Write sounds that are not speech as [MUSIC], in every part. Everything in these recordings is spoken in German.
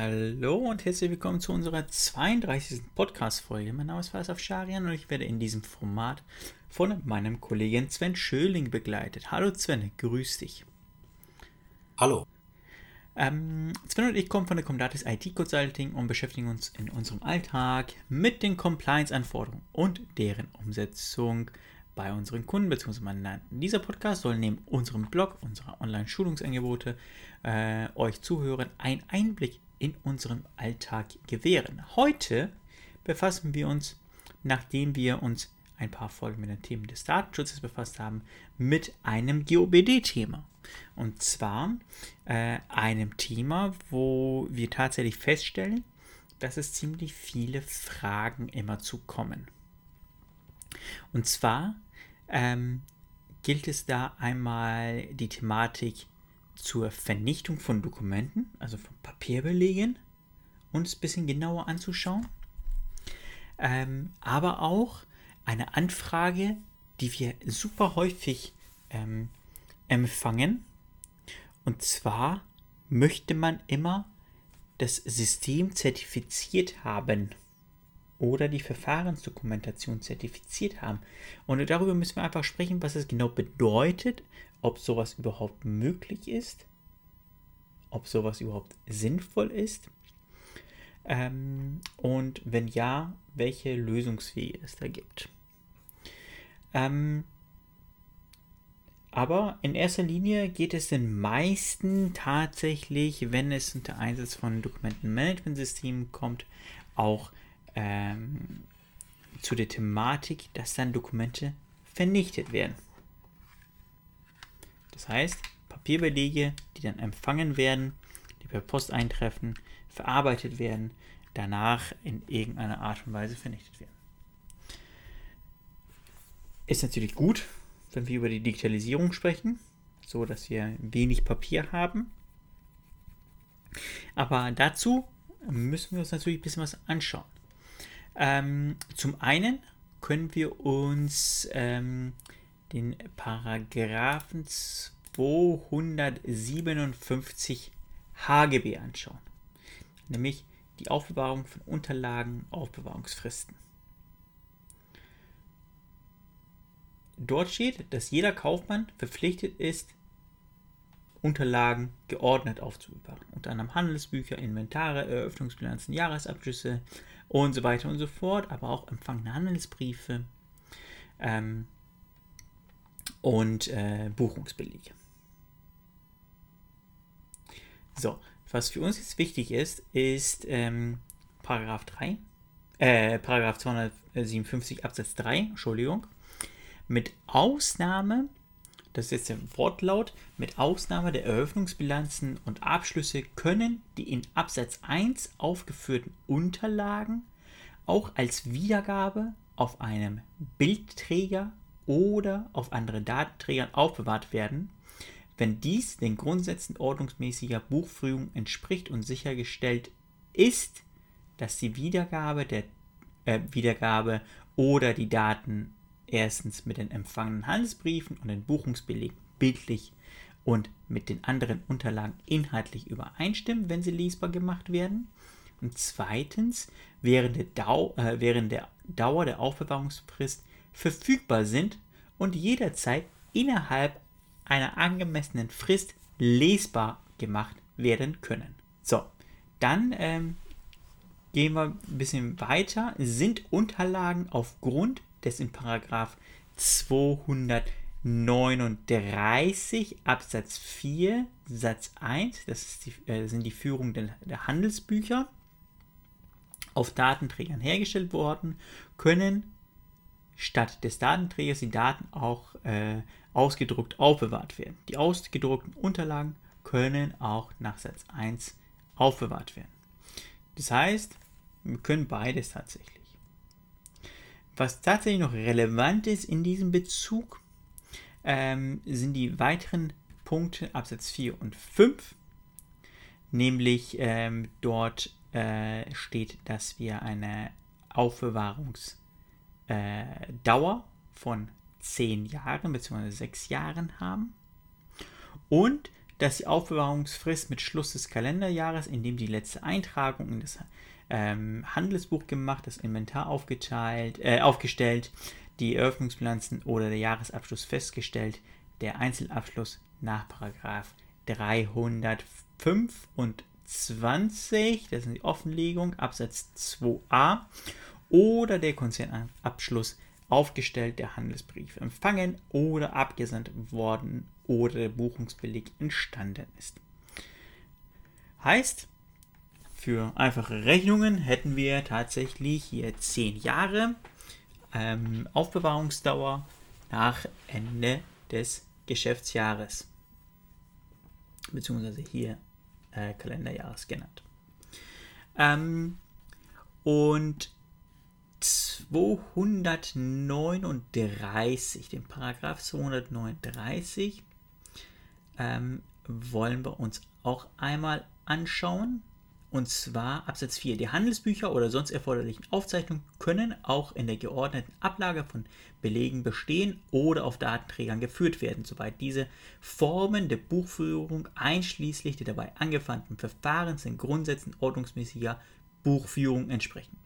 Hallo und herzlich willkommen zu unserer 32. Podcast-Folge. Mein Name ist Faisal Scharian und ich werde in diesem Format von meinem Kollegen Sven Schöling begleitet. Hallo Sven, grüß dich. Hallo. Ähm, Sven und ich kommen von der Comdatis IT Consulting und beschäftigen uns in unserem Alltag mit den Compliance-Anforderungen und deren Umsetzung bei unseren Kunden bzw. Mandanten. Dieser Podcast soll neben unserem Blog, unserer Online-Schulungsangebote, äh, euch Zuhörern einen Einblick in unserem Alltag gewähren. Heute befassen wir uns, nachdem wir uns ein paar Folgen mit den Themen des Datenschutzes befasst haben, mit einem GOBD-Thema. Und zwar äh, einem Thema, wo wir tatsächlich feststellen, dass es ziemlich viele Fragen immer zu kommen. Und zwar ähm, gilt es da einmal die Thematik zur Vernichtung von Dokumenten, also von Papierbelegen, uns ein bisschen genauer anzuschauen. Ähm, aber auch eine Anfrage, die wir super häufig ähm, empfangen. Und zwar möchte man immer das System zertifiziert haben oder die Verfahrensdokumentation zertifiziert haben. Und darüber müssen wir einfach sprechen, was es genau bedeutet, ob sowas überhaupt möglich ist, ob sowas überhaupt sinnvoll ist ähm, und wenn ja, welche Lösungswege es da gibt. Ähm, aber in erster Linie geht es den meisten tatsächlich, wenn es unter Einsatz von Dokumentenmanagementsystemen kommt, auch ähm, zu der Thematik, dass dann Dokumente vernichtet werden. Das heißt, Papierbelege, die dann empfangen werden, die per Post eintreffen, verarbeitet werden, danach in irgendeiner Art und Weise vernichtet werden. Ist natürlich gut, wenn wir über die Digitalisierung sprechen, so dass wir wenig Papier haben. Aber dazu müssen wir uns natürlich ein bisschen was anschauen. Ähm, zum einen können wir uns ähm, den Paragraphen 257 HGB anschauen, nämlich die Aufbewahrung von Unterlagen, Aufbewahrungsfristen. Dort steht, dass jeder Kaufmann verpflichtet ist, Unterlagen geordnet aufzubewahren. Unter anderem Handelsbücher, Inventare, Eröffnungsbilanzen, Jahresabschlüsse, und so weiter und so fort, aber auch empfangene Handelsbriefe ähm, und äh, Buchungsbelege. So, was für uns jetzt wichtig ist, ist ähm, Paragraph 3, äh, Paragraph 257 Absatz 3, Entschuldigung, mit Ausnahme das ist jetzt der Wortlaut, mit Ausnahme der Eröffnungsbilanzen und Abschlüsse können die in Absatz 1 aufgeführten Unterlagen auch als Wiedergabe auf einem Bildträger oder auf anderen Datenträgern aufbewahrt werden, wenn dies den Grundsätzen ordnungsmäßiger Buchführung entspricht und sichergestellt ist, dass die Wiedergabe der äh, Wiedergabe oder die Daten erstens mit den empfangenen Handelsbriefen und den Buchungsbelegen bildlich und mit den anderen Unterlagen inhaltlich übereinstimmen, wenn sie lesbar gemacht werden. Und zweitens, während der, Dau äh, während der Dauer der Aufbewahrungsfrist verfügbar sind und jederzeit innerhalb einer angemessenen Frist lesbar gemacht werden können. So, dann ähm, gehen wir ein bisschen weiter. Sind Unterlagen aufgrund des in Paragraph 239 Absatz 4 Satz 1, das die, äh, sind die Führung der, der Handelsbücher, auf Datenträgern hergestellt worden, können statt des Datenträgers die Daten auch äh, ausgedruckt aufbewahrt werden. Die ausgedruckten Unterlagen können auch nach Satz 1 aufbewahrt werden. Das heißt, wir können beides tatsächlich. Was tatsächlich noch relevant ist in diesem Bezug, ähm, sind die weiteren Punkte Absatz 4 und 5. Nämlich ähm, dort äh, steht, dass wir eine Aufbewahrungsdauer äh, von 10 Jahren bzw. 6 Jahren haben und dass die Aufbewahrungsfrist mit Schluss des Kalenderjahres, in dem die letzte Eintragung in das ähm, Handelsbuch gemacht, das Inventar aufgeteilt, äh, aufgestellt, die Eröffnungsbilanzen oder der Jahresabschluss festgestellt, der Einzelabschluss nach 325, das ist die Offenlegung, Absatz 2a, oder der Konzernabschluss aufgestellt, der Handelsbrief empfangen oder abgesandt worden oder der Buchungsbeleg entstanden ist. Heißt, für einfache Rechnungen hätten wir tatsächlich hier 10 Jahre ähm, Aufbewahrungsdauer nach Ende des Geschäftsjahres. Beziehungsweise hier äh, Kalenderjahres genannt. Ähm, und 239, den Paragraph 239, ähm, wollen wir uns auch einmal anschauen. Und zwar Absatz 4. Die Handelsbücher oder sonst erforderlichen Aufzeichnungen können auch in der geordneten Ablage von Belegen bestehen oder auf Datenträgern geführt werden, soweit diese Formen der Buchführung einschließlich der dabei angewandten Verfahrens den Grundsätzen ordnungsmäßiger Buchführung entsprechen.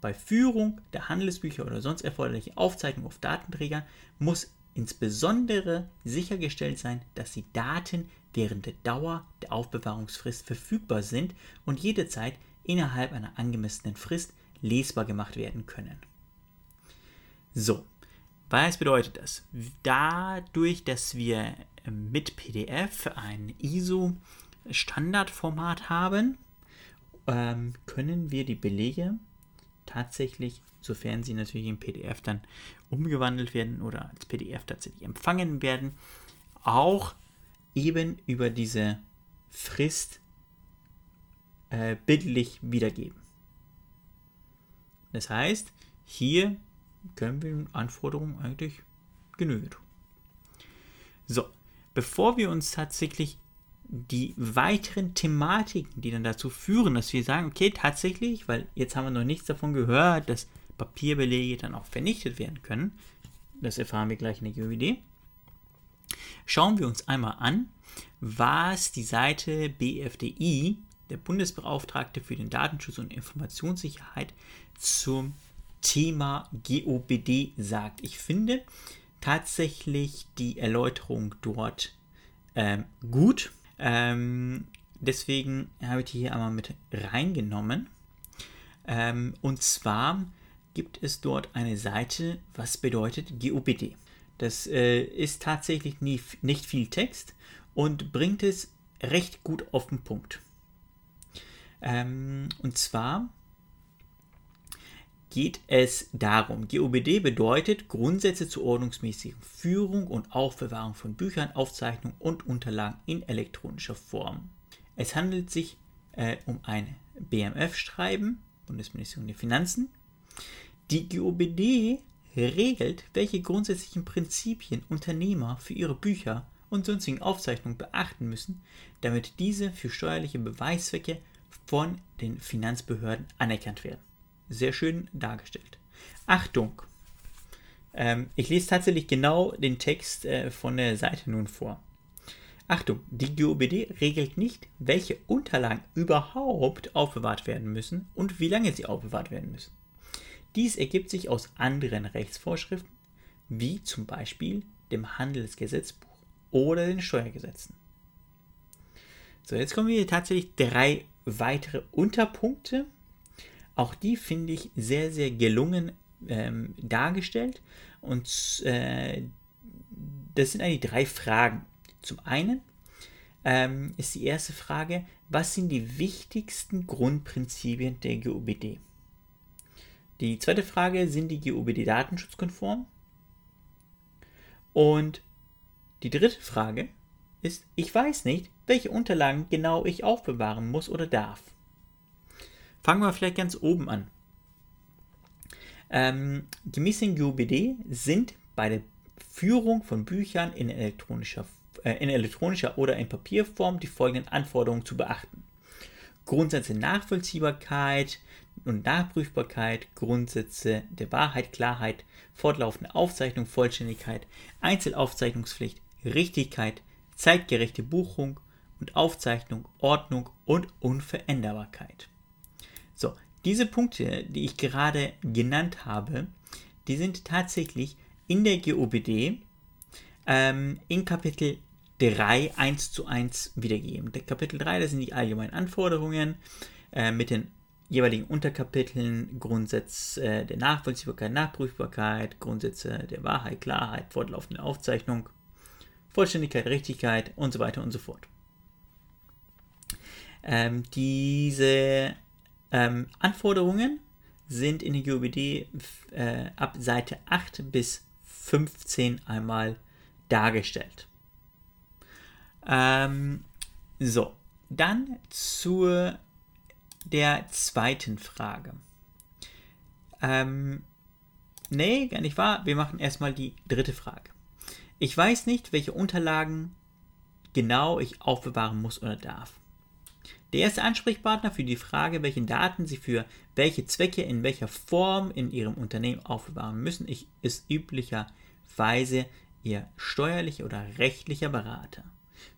Bei Führung der Handelsbücher oder sonst erforderlichen Aufzeichnungen auf Datenträgern muss insbesondere sichergestellt sein, dass die Daten während der Dauer der Aufbewahrungsfrist verfügbar sind und jederzeit innerhalb einer angemessenen Frist lesbar gemacht werden können. So, was bedeutet das? Dadurch, dass wir mit PDF ein ISO-Standardformat haben, ähm, können wir die Belege tatsächlich, sofern sie natürlich im PDF dann umgewandelt werden oder als PDF tatsächlich empfangen werden, auch eben über diese Frist äh, bildlich wiedergeben. Das heißt, hier können wir den Anforderungen eigentlich Genüge tun. So, bevor wir uns tatsächlich die weiteren Thematiken, die dann dazu führen, dass wir sagen, okay, tatsächlich, weil jetzt haben wir noch nichts davon gehört, dass Papierbelege dann auch vernichtet werden können. Das erfahren wir gleich in der GUID. Schauen wir uns einmal an, was die Seite BFDI, der Bundesbeauftragte für den Datenschutz und Informationssicherheit, zum Thema GOBD sagt. Ich finde tatsächlich die Erläuterung dort ähm, gut. Ähm, deswegen habe ich die hier einmal mit reingenommen. Ähm, und zwar gibt es dort eine Seite, was bedeutet GOBD. Das äh, ist tatsächlich nie, nicht viel Text und bringt es recht gut auf den Punkt. Ähm, und zwar geht es darum, GOBD bedeutet Grundsätze zur ordnungsmäßigen Führung und Aufbewahrung von Büchern, Aufzeichnungen und Unterlagen in elektronischer Form. Es handelt sich äh, um ein BMF-Schreiben, Bundesministerium der Finanzen. Die GOBD regelt, welche grundsätzlichen Prinzipien Unternehmer für ihre Bücher und sonstigen Aufzeichnungen beachten müssen, damit diese für steuerliche Beweiszwecke von den Finanzbehörden anerkannt werden sehr schön dargestellt. Achtung! Ähm, ich lese tatsächlich genau den Text äh, von der Seite nun vor. Achtung, die GOBD regelt nicht, welche Unterlagen überhaupt aufbewahrt werden müssen und wie lange sie aufbewahrt werden müssen. Dies ergibt sich aus anderen Rechtsvorschriften, wie zum Beispiel dem Handelsgesetzbuch oder den Steuergesetzen. So, jetzt kommen wir tatsächlich drei weitere Unterpunkte, auch die finde ich sehr, sehr gelungen ähm, dargestellt. Und äh, das sind eigentlich drei Fragen. Zum einen ähm, ist die erste Frage, was sind die wichtigsten Grundprinzipien der GOBD? Die zweite Frage, sind die GOBD datenschutzkonform? Und die dritte Frage ist, ich weiß nicht, welche Unterlagen genau ich aufbewahren muss oder darf. Fangen wir vielleicht ganz oben an. Ähm, gemäß den GUBD sind bei der Führung von Büchern in elektronischer, äh, in elektronischer oder in Papierform die folgenden Anforderungen zu beachten. Grundsätze Nachvollziehbarkeit und Nachprüfbarkeit, Grundsätze der Wahrheit, Klarheit, fortlaufende Aufzeichnung, Vollständigkeit, Einzelaufzeichnungspflicht, Richtigkeit, zeitgerechte Buchung und Aufzeichnung, Ordnung und Unveränderbarkeit. So, diese Punkte, die ich gerade genannt habe, die sind tatsächlich in der GOBD ähm, in Kapitel 3 1 zu 1 wiedergegeben. Der Kapitel 3, das sind die allgemeinen Anforderungen äh, mit den jeweiligen Unterkapiteln, Grundsätze äh, der Nachvollziehbarkeit, Nachprüfbarkeit, Grundsätze der Wahrheit, Klarheit, fortlaufende Aufzeichnung, Vollständigkeit, Richtigkeit und so weiter und so fort. Ähm, diese ähm, Anforderungen sind in der GOBD äh, ab Seite 8 bis 15 einmal dargestellt. Ähm, so, dann zur der zweiten Frage. Ähm, nee, gar nicht wahr. Wir machen erstmal die dritte Frage. Ich weiß nicht, welche Unterlagen genau ich aufbewahren muss oder darf. Der erste Ansprechpartner für die Frage, welche Daten Sie für welche Zwecke in welcher Form in Ihrem Unternehmen aufbewahren müssen, ist üblicherweise Ihr steuerlicher oder rechtlicher Berater.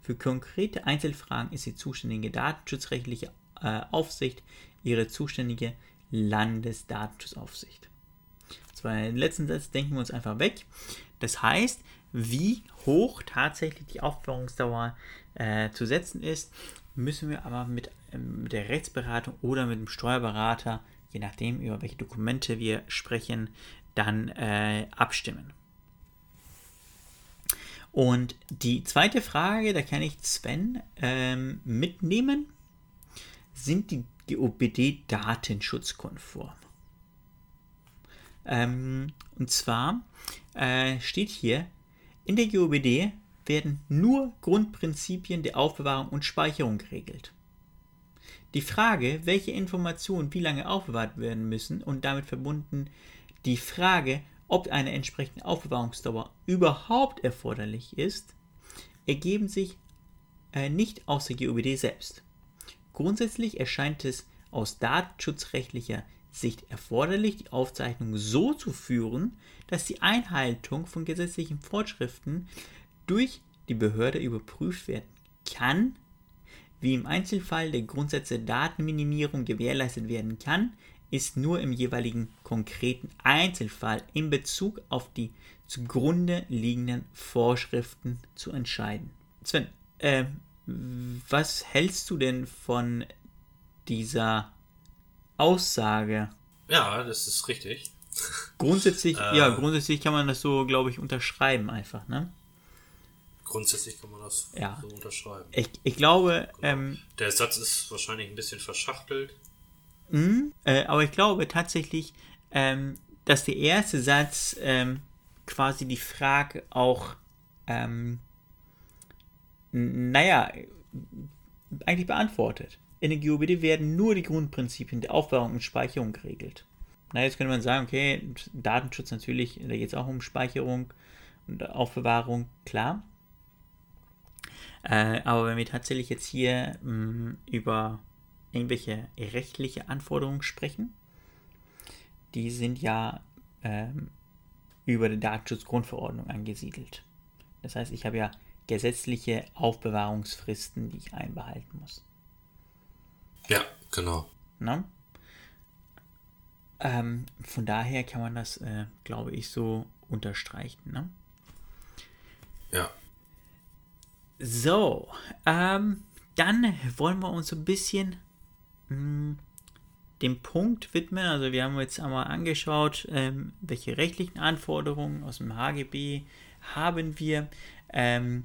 Für konkrete Einzelfragen ist die zuständige datenschutzrechtliche äh, Aufsicht Ihre zuständige Landesdatenschutzaufsicht. Den letzten Satz denken wir uns einfach weg. Das heißt, wie hoch tatsächlich die Aufbewahrungsdauer äh, zu setzen ist, müssen wir aber mit, äh, mit der Rechtsberatung oder mit dem Steuerberater, je nachdem, über welche Dokumente wir sprechen, dann äh, abstimmen. Und die zweite Frage, da kann ich Sven ähm, mitnehmen, sind die GOBD datenschutzkonform? Ähm, und zwar äh, steht hier, in der GOBD werden nur Grundprinzipien der Aufbewahrung und Speicherung geregelt. Die Frage, welche Informationen wie lange aufbewahrt werden müssen und damit verbunden die Frage, ob eine entsprechende Aufbewahrungsdauer überhaupt erforderlich ist, ergeben sich äh, nicht aus der GOBD selbst. Grundsätzlich erscheint es aus datenschutzrechtlicher Sicht erforderlich, die Aufzeichnung so zu führen, dass die Einhaltung von gesetzlichen Vorschriften durch die Behörde überprüft werden kann, wie im Einzelfall der Grundsätze Datenminimierung gewährleistet werden kann, ist nur im jeweiligen konkreten Einzelfall in Bezug auf die zugrunde liegenden Vorschriften zu entscheiden. Sven, äh, was hältst du denn von dieser Aussage? Ja, das ist richtig. Grundsätzlich, äh, ja, [LAUGHS] grundsätzlich kann man das so, glaube ich, unterschreiben einfach, ne? Grundsätzlich kann man das ja. so unterschreiben. Ich, ich glaube. Genau. Ähm, Der Satz ist wahrscheinlich ein bisschen verschachtelt. Mh, äh, aber ich glaube tatsächlich, ähm, dass der erste Satz ähm, quasi die Frage auch, ähm, naja, eigentlich beantwortet. In der GOBD werden nur die Grundprinzipien der Aufbewahrung und Speicherung geregelt. Na, jetzt könnte man sagen, okay, Datenschutz natürlich, da geht es auch um Speicherung und Aufbewahrung, klar. Äh, aber wenn wir tatsächlich jetzt hier mh, mm, über irgendwelche rechtliche Anforderungen sprechen, die sind ja ähm, über die Datenschutzgrundverordnung angesiedelt. Das heißt, ich habe ja gesetzliche Aufbewahrungsfristen, die ich einbehalten muss. Ja, genau. Na? Ähm, von daher kann man das, äh, glaube ich, so unterstreichen. Ne? Ja. So, ähm, dann wollen wir uns so ein bisschen mh, hm, dem Punkt widmen. Also wir haben jetzt einmal angeschaut, ähm, welche rechtlichen Anforderungen aus dem HGB haben wir. Ähm,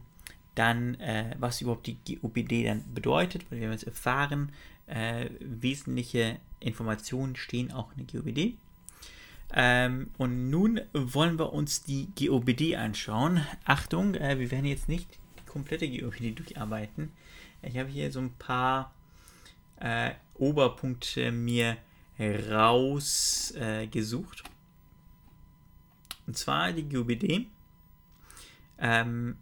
dann, äh, was überhaupt die GOBD dann bedeutet, weil wir haben jetzt erfahren, äh, wesentliche Informationen stehen auch in der GOBD. Ähm, und nun wollen wir uns die GOBD anschauen. Achtung, äh, wir werden jetzt nicht komplette GeoID durcharbeiten. Ich habe hier so ein paar äh, Oberpunkte mir rausgesucht. Äh, Und zwar die GUBD. Ähm,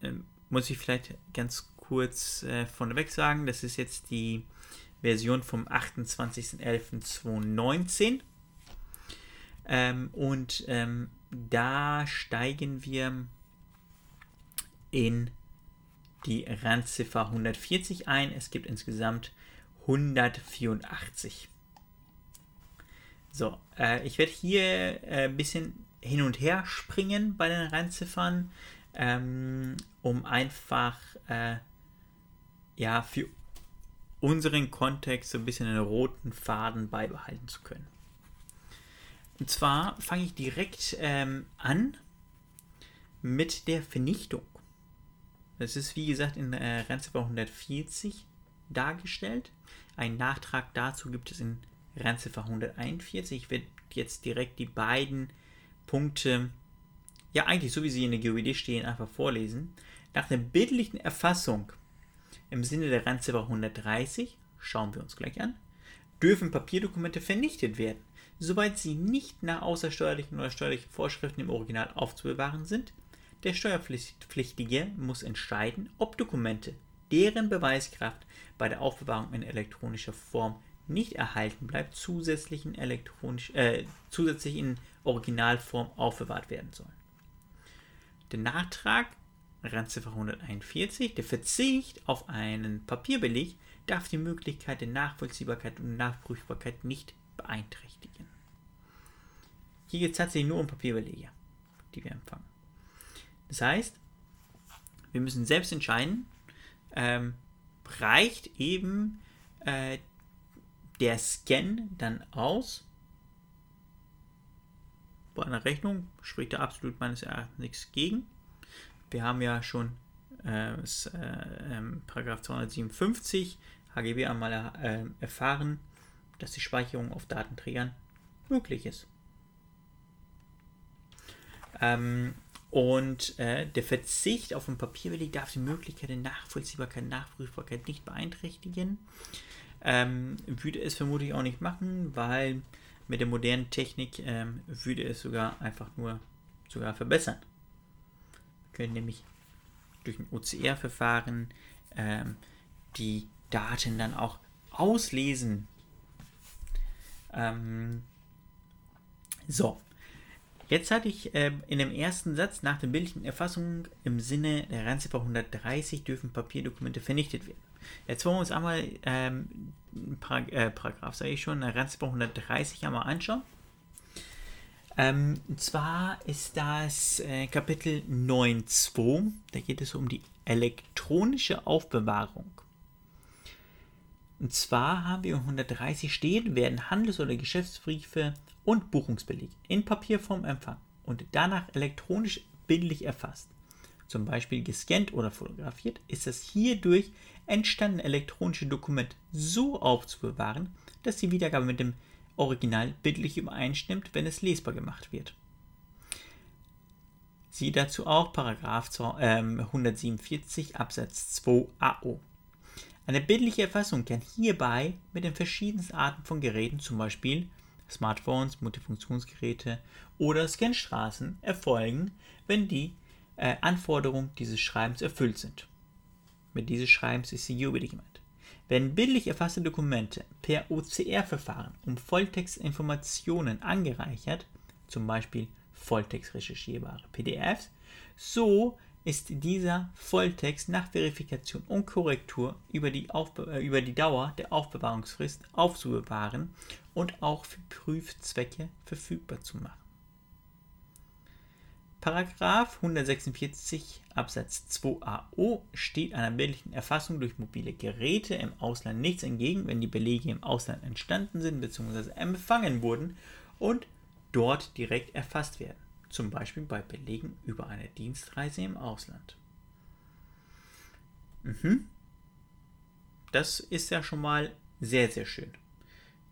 äh, muss ich vielleicht ganz kurz äh, vorneweg sagen, das ist jetzt die Version vom 28.11.2019. Ähm, und ähm, da steigen wir in die Randziffer 140 ein. Es gibt insgesamt 184. So, äh, ich werde hier ein äh, bisschen hin und her springen bei den Randziffern, ähm, um einfach äh, ja für unseren Kontext so ein bisschen einen roten Faden beibehalten zu können. Und zwar fange ich direkt ähm, an mit der Vernichtung. Das ist wie gesagt in äh, Randziffer 140 dargestellt. Ein Nachtrag dazu gibt es in Randziffer 141. Ich werde jetzt direkt die beiden Punkte, ja eigentlich so wie sie in der GUID stehen, einfach vorlesen. Nach der bildlichen Erfassung im Sinne der Randziffer 130, schauen wir uns gleich an, dürfen Papierdokumente vernichtet werden, soweit sie nicht nach außersteuerlichen oder steuerlichen Vorschriften im Original aufzubewahren sind. Der Steuerpflichtige muss entscheiden, ob Dokumente, deren Beweiskraft bei der Aufbewahrung in elektronischer Form nicht erhalten bleibt, zusätzlich in, elektronisch, äh, zusätzlich in Originalform aufbewahrt werden sollen. Der Nachtrag, Randziffer 141, der Verzicht auf einen Papierbeleg darf die Möglichkeit der Nachvollziehbarkeit und Nachprüfbarkeit nicht beeinträchtigen. Hier geht es tatsächlich nur um Papierbelege, die wir empfangen. Das heißt, wir müssen selbst entscheiden, ähm, reicht eben äh, der Scan dann aus. Bei einer Rechnung spricht da absolut meines Erachtens nichts gegen. Wir haben ja schon äh, das, äh, ähm, Paragraph 257 HGB einmal äh, erfahren, dass die Speicherung auf Datenträgern möglich ist. Ähm, und äh, der Verzicht auf ein Papierbeleg darf die Möglichkeit der Nachvollziehbarkeit, Nachprüfbarkeit nicht beeinträchtigen. Ähm, würde es vermutlich auch nicht machen, weil mit der modernen Technik ähm, würde es sogar einfach nur sogar verbessern. Wir können nämlich durch ein OCR-Verfahren ähm, die Daten dann auch auslesen. Ähm, so, Jetzt hatte ich äh, in dem ersten Satz nach der bildlichen Erfassung im Sinne der Randziffer 130 dürfen Papierdokumente vernichtet werden. Jetzt wollen wir uns einmal ähm, Parag äh, Paragraph, sage ich schon, Randziffer 130 einmal anschauen. Ähm, und zwar ist das äh, Kapitel 9.2, da geht es um die elektronische Aufbewahrung. Und zwar haben wir 130 stehen, werden Handels- oder Geschäftsbriefe und Buchungsbeleg in Papierform empfangen und danach elektronisch bildlich erfasst, zum Beispiel gescannt oder fotografiert, ist das hierdurch entstandene elektronische Dokument so aufzubewahren, dass die Wiedergabe mit dem Original bildlich übereinstimmt, wenn es lesbar gemacht wird. Siehe dazu auch Paragraph 147 ähm, Absatz 2 AO. Eine bildliche Erfassung kann hierbei mit den verschiedensten Arten von Geräten, zum Beispiel Smartphones, Multifunktionsgeräte oder Scanstraßen erfolgen, wenn die äh, Anforderungen dieses Schreibens erfüllt sind. Mit dieses Schreibens ist die UBD gemeint. Werden bildlich erfasste Dokumente per OCR-Verfahren um Volltextinformationen angereichert, zum Beispiel volltextrecherchierbare PDFs, so ist dieser Volltext nach Verifikation und Korrektur über die, Aufbe äh, über die Dauer der Aufbewahrungsfrist aufzubewahren und auch für Prüfzwecke verfügbar zu machen. Paragraph 146 Absatz 2a steht einer bildlichen Erfassung durch mobile Geräte im Ausland nichts entgegen, wenn die Belege im Ausland entstanden sind bzw. empfangen wurden und dort direkt erfasst werden zum Beispiel bei Belegen über eine Dienstreise im Ausland. Mhm. Das ist ja schon mal sehr, sehr schön,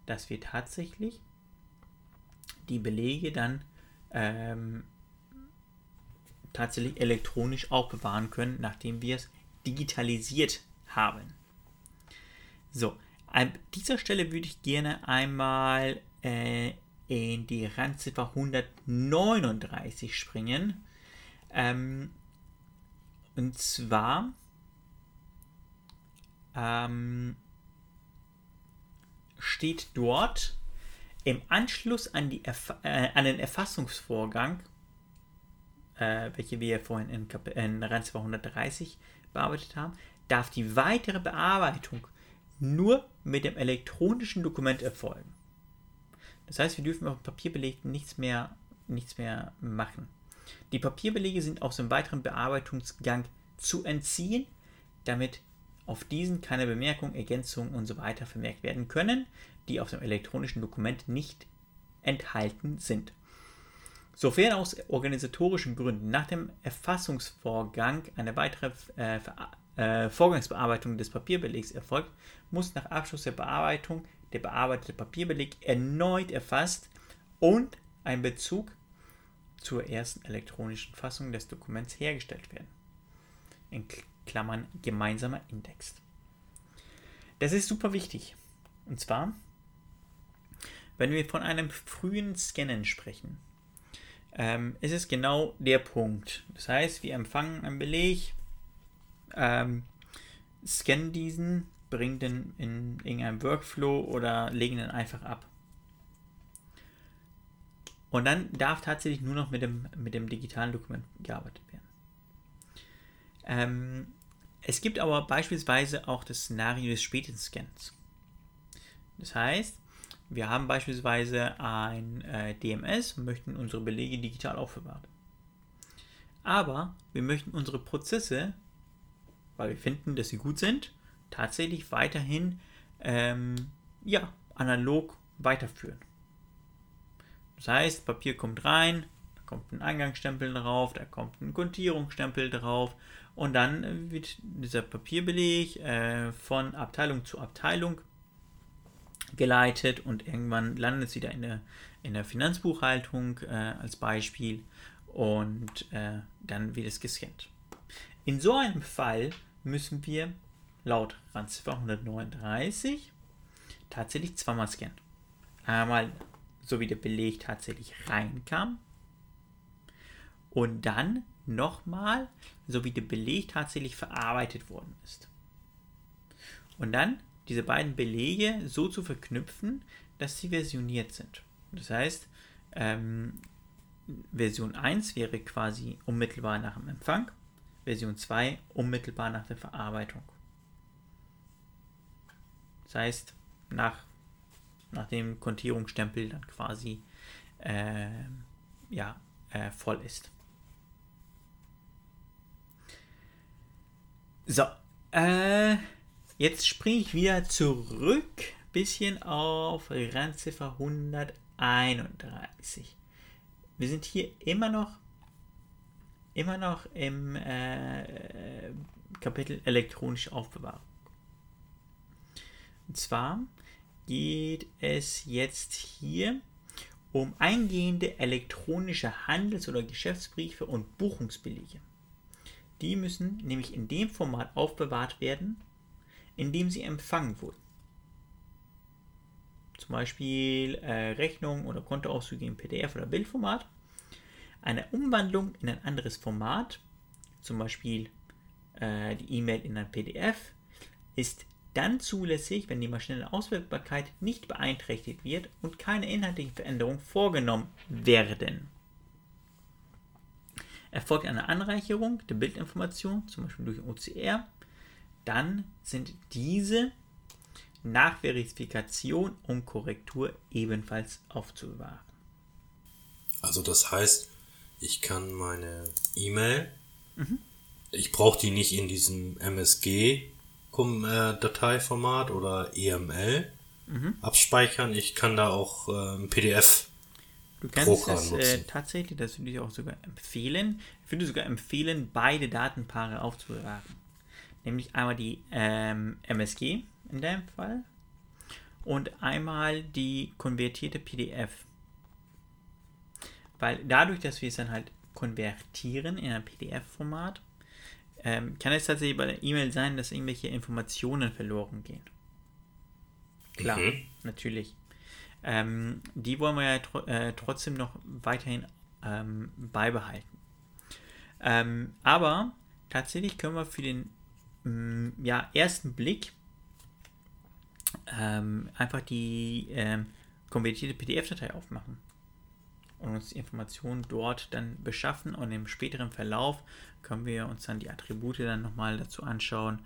dass wir tatsächlich die Belege dann ähm, tatsächlich elektronisch aufbewahren können, nachdem wir es digitalisiert haben. So, an dieser Stelle würde ich gerne einmal äh, in die Randziffer 139 springen. Ähm, und zwar ähm, steht dort im Anschluss an, die Erf äh, an den Erfassungsvorgang, äh, welche wir vorhin in, in Randziffer 130 bearbeitet haben, darf die weitere Bearbeitung nur mit dem elektronischen Dokument erfolgen. Das heißt, wir dürfen auf Papierbeleg nichts mehr, nichts mehr machen. Die Papierbelege sind aus dem weiteren Bearbeitungsgang zu entziehen, damit auf diesen keine Bemerkungen, Ergänzungen und so weiter vermerkt werden können, die auf dem elektronischen Dokument nicht enthalten sind. Sofern aus organisatorischen Gründen nach dem Erfassungsvorgang eine weitere äh, äh, Vorgangsbearbeitung des Papierbelegs erfolgt, muss nach Abschluss der Bearbeitung der bearbeitete Papierbeleg erneut erfasst und ein Bezug zur ersten elektronischen Fassung des Dokuments hergestellt werden. In Klammern gemeinsamer Index. Das ist super wichtig. Und zwar, wenn wir von einem frühen Scannen sprechen, ähm, ist es genau der Punkt. Das heißt, wir empfangen einen Beleg, ähm, scannen diesen, bringen den in irgendeinem Workflow oder legen den einfach ab. Und dann darf tatsächlich nur noch mit dem, mit dem digitalen Dokument gearbeitet werden. Ähm, es gibt aber beispielsweise auch das Szenario des späten Scans. Das heißt, wir haben beispielsweise ein äh, DMS und möchten unsere Belege digital aufbewahren. Aber wir möchten unsere Prozesse, weil wir finden, dass sie gut sind, tatsächlich weiterhin ähm, ja, analog weiterführen. Das heißt, Papier kommt rein, da kommt ein Eingangsstempel drauf, da kommt ein Kontierungsstempel drauf und dann wird dieser Papierbeleg äh, von Abteilung zu Abteilung geleitet und irgendwann landet es wieder in der, in der Finanzbuchhaltung äh, als Beispiel und äh, dann wird es gescannt. In so einem Fall müssen wir laut RAN 239 tatsächlich zweimal scannen. Einmal so wie der Beleg tatsächlich reinkam und dann nochmal, so wie der Beleg tatsächlich verarbeitet worden ist. Und dann diese beiden Belege so zu verknüpfen, dass sie versioniert sind. Das heißt, ähm, Version 1 wäre quasi unmittelbar nach dem Empfang, Version 2 unmittelbar nach der Verarbeitung. Das heißt, nach, nach dem Kontierungsstempel dann quasi äh, ja, äh, voll ist. So, äh, jetzt springe ich wieder zurück, bisschen auf Randziffer 131. Wir sind hier immer noch, immer noch im äh, Kapitel elektronische Aufbewahrung. Und zwar geht es jetzt hier um eingehende elektronische Handels- oder Geschäftsbriefe und Buchungsbelege. Die müssen nämlich in dem Format aufbewahrt werden, in dem sie empfangen wurden. Zum Beispiel äh, Rechnungen oder Kontoauszüge im PDF oder Bildformat. Eine Umwandlung in ein anderes Format, zum Beispiel äh, die E-Mail in ein PDF, ist dann zulässig, wenn die maschinelle Auswertbarkeit nicht beeinträchtigt wird und keine inhaltlichen Veränderungen vorgenommen werden. Erfolgt eine Anreicherung der Bildinformation, zum Beispiel durch OCR, dann sind diese nach Verifikation und Korrektur ebenfalls aufzubewahren. Also das heißt, ich kann meine E-Mail, mhm. ich brauche die nicht in diesem MSG Dateiformat oder EML mhm. abspeichern. Ich kann da auch äh, ein PDF Du kannst es äh, tatsächlich, das würde ich auch sogar empfehlen. Ich würde sogar empfehlen, beide Datenpaare aufzubewahren. Nämlich einmal die ähm, MSG in dem Fall und einmal die konvertierte PDF. Weil dadurch, dass wir es dann halt konvertieren in ein PDF-Format, ähm, kann es tatsächlich bei der E-Mail sein, dass irgendwelche Informationen verloren gehen. Klar, mhm. natürlich. Ähm, die wollen wir ja tr äh, trotzdem noch weiterhin ähm, beibehalten. Ähm, aber tatsächlich können wir für den mm, ja, ersten Blick ähm, einfach die ähm, konvertierte PDF-Datei aufmachen und uns die Informationen dort dann beschaffen und im späteren Verlauf können wir uns dann die Attribute dann nochmal dazu anschauen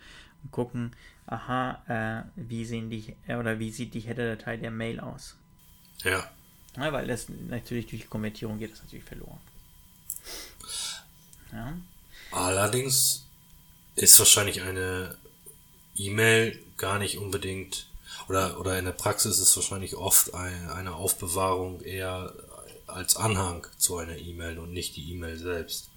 und gucken, aha, äh, wie sehen die äh, oder wie sieht die Header-Datei der Mail aus. Ja. ja. Weil das natürlich durch die Konvertierung geht das natürlich verloren. Ja. Allerdings ist wahrscheinlich eine E-Mail gar nicht unbedingt oder, oder in der Praxis ist wahrscheinlich oft eine, eine Aufbewahrung eher als Anhang zu einer E-Mail und nicht die E-Mail selbst.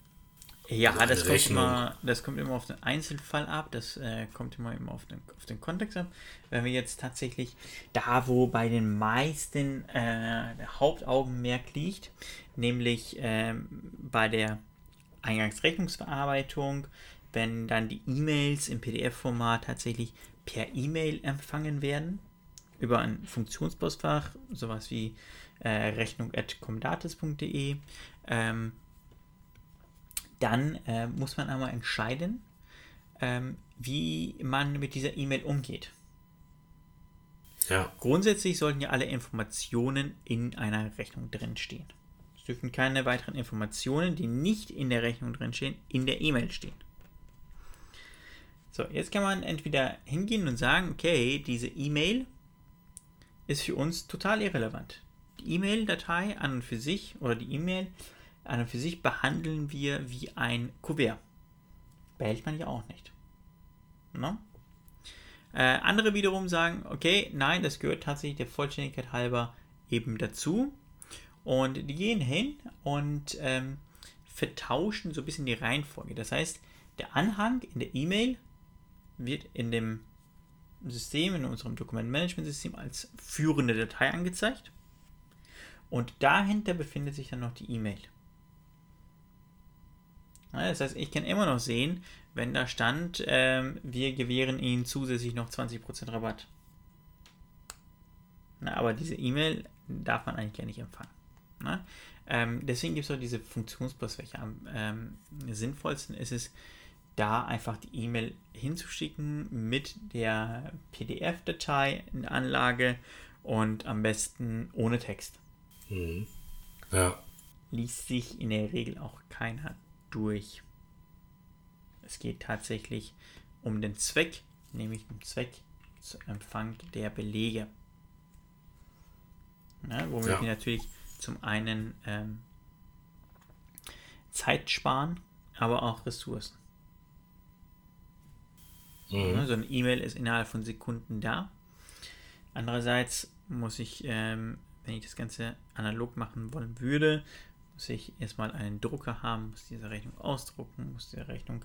Ja, also das kommt, immer, das kommt immer auf den Einzelfall ab, das äh, kommt immer, immer auf, den, auf den Kontext ab. Wenn wir jetzt tatsächlich da, wo bei den meisten äh, der Hauptaugenmerk liegt, nämlich äh, bei der Eingangsrechnungsverarbeitung, wenn dann die E-Mails im PDF-Format tatsächlich per E-Mail empfangen werden, über ein Funktionspostfach, sowas wie äh, rechnung.comdatis.de, ähm, dann äh, muss man einmal entscheiden, ähm, wie man mit dieser E-Mail umgeht. Ja. Grundsätzlich sollten ja alle Informationen in einer Rechnung drinstehen. Es dürfen keine weiteren Informationen, die nicht in der Rechnung drinstehen, in der E-Mail stehen. So, jetzt kann man entweder hingehen und sagen, okay, diese E-Mail ist für uns total irrelevant. Die E-Mail-Datei an und für sich oder die E-Mail an und für sich behandeln wir wie ein Kuvert. Behält man ja auch nicht. No? Äh, andere wiederum sagen, okay, nein, das gehört tatsächlich der Vollständigkeit halber eben dazu. Und die gehen hin und ähm, vertauschen so ein bisschen die Reihenfolge. Das heißt, der Anhang in der E-Mail wird in dem System, in unserem Dokumentmanagement-System als führende Datei angezeigt. Und dahinter befindet sich dann noch die E-Mail. Das heißt, ich kann immer noch sehen, wenn da stand, ähm, wir gewähren Ihnen zusätzlich noch 20% Rabatt. Na, aber diese E-Mail darf man eigentlich gar nicht empfangen. Ähm, deswegen gibt es auch diese Funktionspostfächer. Am ähm, sinnvollsten ist es, da einfach die E-Mail hinzuschicken mit der PDF-Datei in der Anlage und am besten ohne Text. Mhm. Ja. Liest sich in der Regel auch keiner durch. Es geht tatsächlich um den Zweck, nämlich den Zweck zum Empfang der Belege. Ja, womit ja. wir natürlich zum einen ähm, Zeit sparen, aber auch Ressourcen. Mhm. Ja, so eine E-Mail ist innerhalb von Sekunden da. Andererseits muss ich, ähm, wenn ich das Ganze analog machen wollen würde, muss ich erstmal einen Drucker haben, muss diese Rechnung ausdrucken, muss diese Rechnung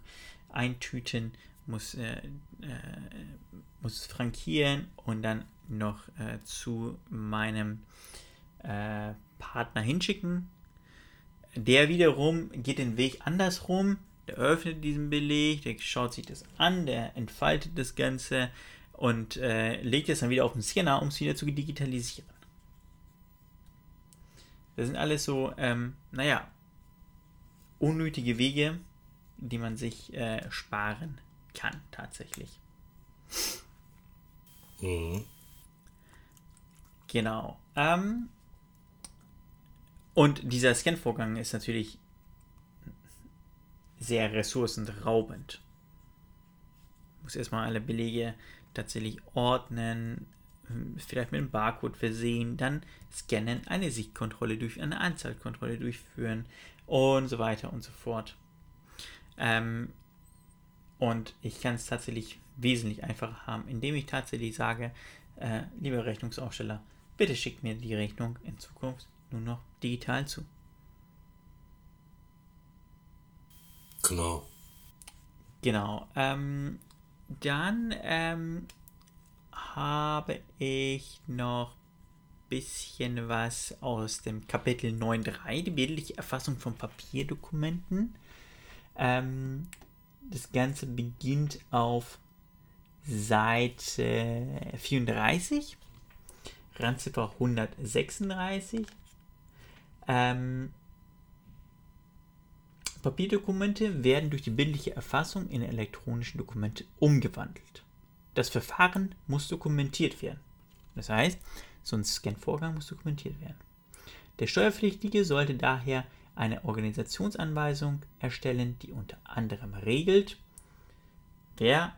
eintüten, muss, äh, äh, muss frankieren und dann noch äh, zu meinem äh, Partner hinschicken. Der wiederum geht den Weg andersrum. Der öffnet diesen Beleg, der schaut sich das an, der entfaltet das Ganze und äh, legt es dann wieder auf den Scanner, um es wieder zu digitalisieren. Das sind alles so, ähm, naja, unnötige Wege, die man sich äh, sparen kann, tatsächlich. Mhm. Genau. Ähm, und dieser Scan-Vorgang ist natürlich sehr ressourcenraubend. Ich muss erstmal alle Belege tatsächlich ordnen, vielleicht mit einem Barcode versehen, dann scannen, eine Sichtkontrolle durch, eine Anzahlkontrolle durchführen und so weiter und so fort. Ähm, und ich kann es tatsächlich wesentlich einfacher haben, indem ich tatsächlich sage, äh, lieber Rechnungsaufsteller, bitte schickt mir die Rechnung in Zukunft nur noch digital zu. Genau. Genau. Ähm, dann ähm, habe ich noch ein bisschen was aus dem Kapitel 9.3, die bildliche Erfassung von Papierdokumenten. Ähm, das Ganze beginnt auf Seite 34, Randziffer 136. Ähm, Papierdokumente werden durch die bildliche Erfassung in elektronische Dokumente umgewandelt. Das Verfahren muss dokumentiert werden. Das heißt, so ein Scan-Vorgang muss dokumentiert werden. Der Steuerpflichtige sollte daher eine Organisationsanweisung erstellen, die unter anderem regelt, wer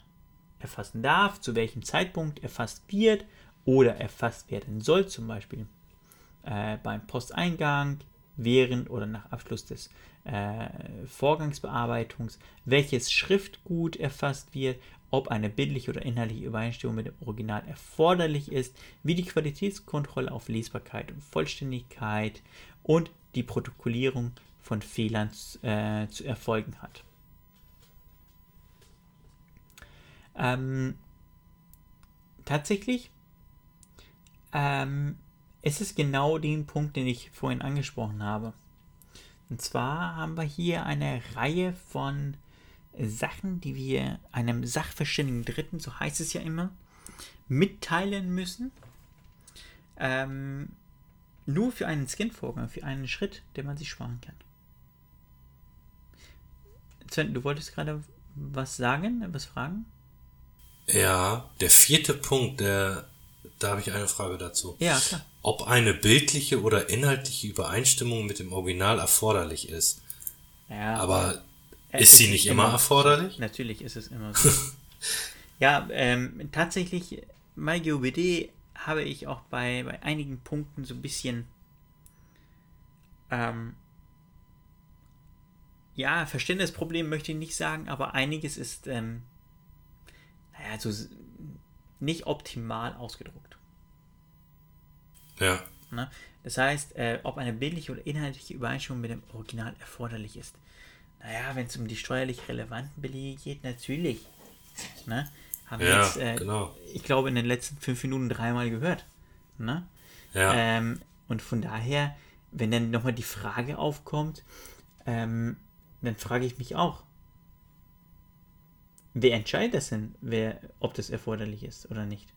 erfassen darf, zu welchem Zeitpunkt erfasst wird oder erfasst werden soll, zum Beispiel äh, beim Posteingang, während oder nach Abschluss des äh, Vorgangsbearbeitungs, welches Schriftgut erfasst wird, ob eine bildliche oder inhaltliche Übereinstimmung mit dem Original erforderlich ist, wie die Qualitätskontrolle auf Lesbarkeit und Vollständigkeit und die Protokollierung von Fehlern äh, zu erfolgen hat. Ähm, tatsächlich ähm, ist es genau den Punkt, den ich vorhin angesprochen habe. Und zwar haben wir hier eine Reihe von Sachen, die wir einem sachverständigen Dritten, so heißt es ja immer, mitteilen müssen. Ähm, nur für einen Scan-Vorgang, für einen Schritt, den man sich sparen kann. Sven, du wolltest gerade was sagen, was fragen? Ja, der vierte Punkt, der, da habe ich eine Frage dazu. Ja, klar. Ob eine bildliche oder inhaltliche Übereinstimmung mit dem Original erforderlich ist. Ja, aber ist sie nicht immer, immer erforderlich? Natürlich ist es immer [LAUGHS] so. ja, ähm, tatsächlich, MyGOBD habe ich auch bei, bei einigen Punkten so ein bisschen ähm, ja, Verständnisproblem möchte ich nicht sagen, aber einiges ist ähm, naja, so nicht optimal ausgedruckt. Ja. Ne? Das heißt, äh, ob eine bildliche oder inhaltliche Übereinstimmung mit dem Original erforderlich ist. Naja, wenn es um die steuerlich relevanten Belege geht, natürlich. Ne? Haben ja, wir jetzt, äh, genau. ich glaube, in den letzten fünf Minuten dreimal gehört. Ne? Ja. Ähm, und von daher, wenn dann nochmal die Frage aufkommt, ähm, dann frage ich mich auch, wer entscheidet das denn, wer, ob das erforderlich ist oder nicht?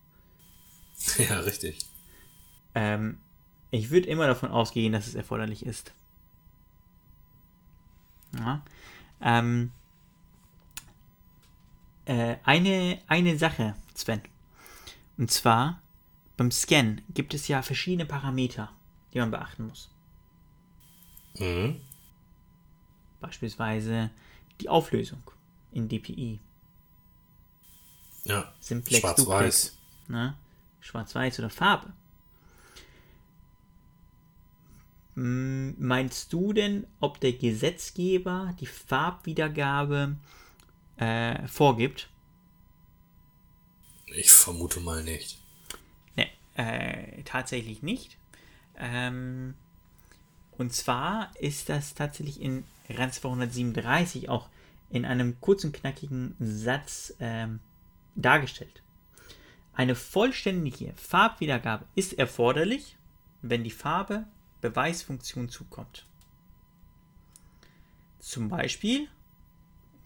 [LAUGHS] Ja, richtig. Ähm, ich würde immer davon ausgehen, dass es erforderlich ist. Ja. Ähm, äh, eine, eine Sache, Sven. Und zwar, beim Scan gibt es ja verschiedene Parameter, die man beachten muss. Mhm. Beispielsweise die Auflösung in DPI. Ja. Simplex, Schwarz-Weiß. Ne? Schwarz-Weiß oder Farbe. Meinst du denn, ob der Gesetzgeber die Farbwiedergabe äh, vorgibt? Ich vermute mal nicht. Ne, äh, tatsächlich nicht. Ähm, und zwar ist das tatsächlich in RAN 237 auch in einem kurzen, knackigen Satz ähm, dargestellt. Eine vollständige Farbwiedergabe ist erforderlich, wenn die Farbe Beweisfunktion zukommt. Zum Beispiel,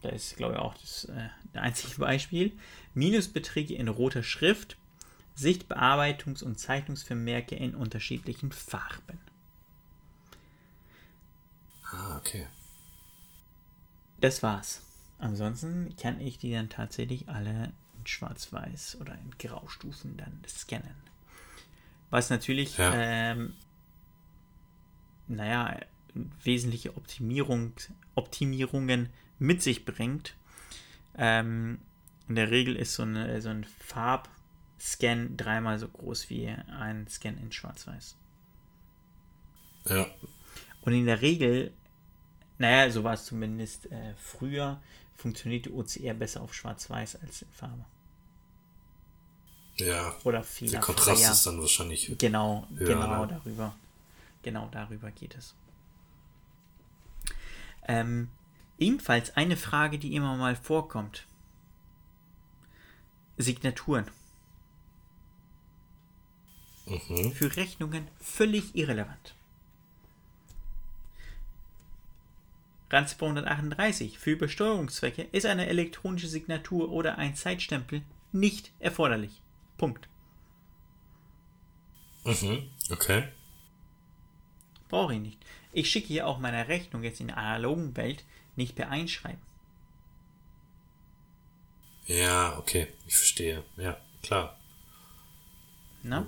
da ist glaube ich auch das äh, einzige [LAUGHS] Beispiel, Minusbeträge in roter Schrift, Sichtbearbeitungs- und Zeichnungsvermerke in unterschiedlichen Farben. Ah, okay. Das war's. Ansonsten kann ich die dann tatsächlich alle in Schwarz-Weiß oder in Graustufen dann scannen. Was natürlich, Ja. ähm, naja, wesentliche Optimierung, Optimierungen mit sich bringt. Ähm, in der Regel ist so, eine, so ein Farbscan dreimal so groß wie ein Scan in Schwarz-Weiß. Ja. Und in der Regel, naja, so war es zumindest äh, früher, funktioniert die OCR besser auf Schwarz-Weiß als in Farbe. Ja. Oder viel. Der Kontrast ist dann wahrscheinlich. Genau, höher, genau ne? darüber. Genau darüber geht es. Ähm, ebenfalls eine Frage, die immer mal vorkommt. Signaturen. Mhm. Für Rechnungen völlig irrelevant. RAN 238. Für Besteuerungszwecke ist eine elektronische Signatur oder ein Zeitstempel nicht erforderlich. Punkt. Mhm. Okay. Brauche ich nicht. Ich schicke hier auch meine Rechnung jetzt in der analogen Welt nicht per Einschreiben. Ja, okay. Ich verstehe. Ja, klar. Na?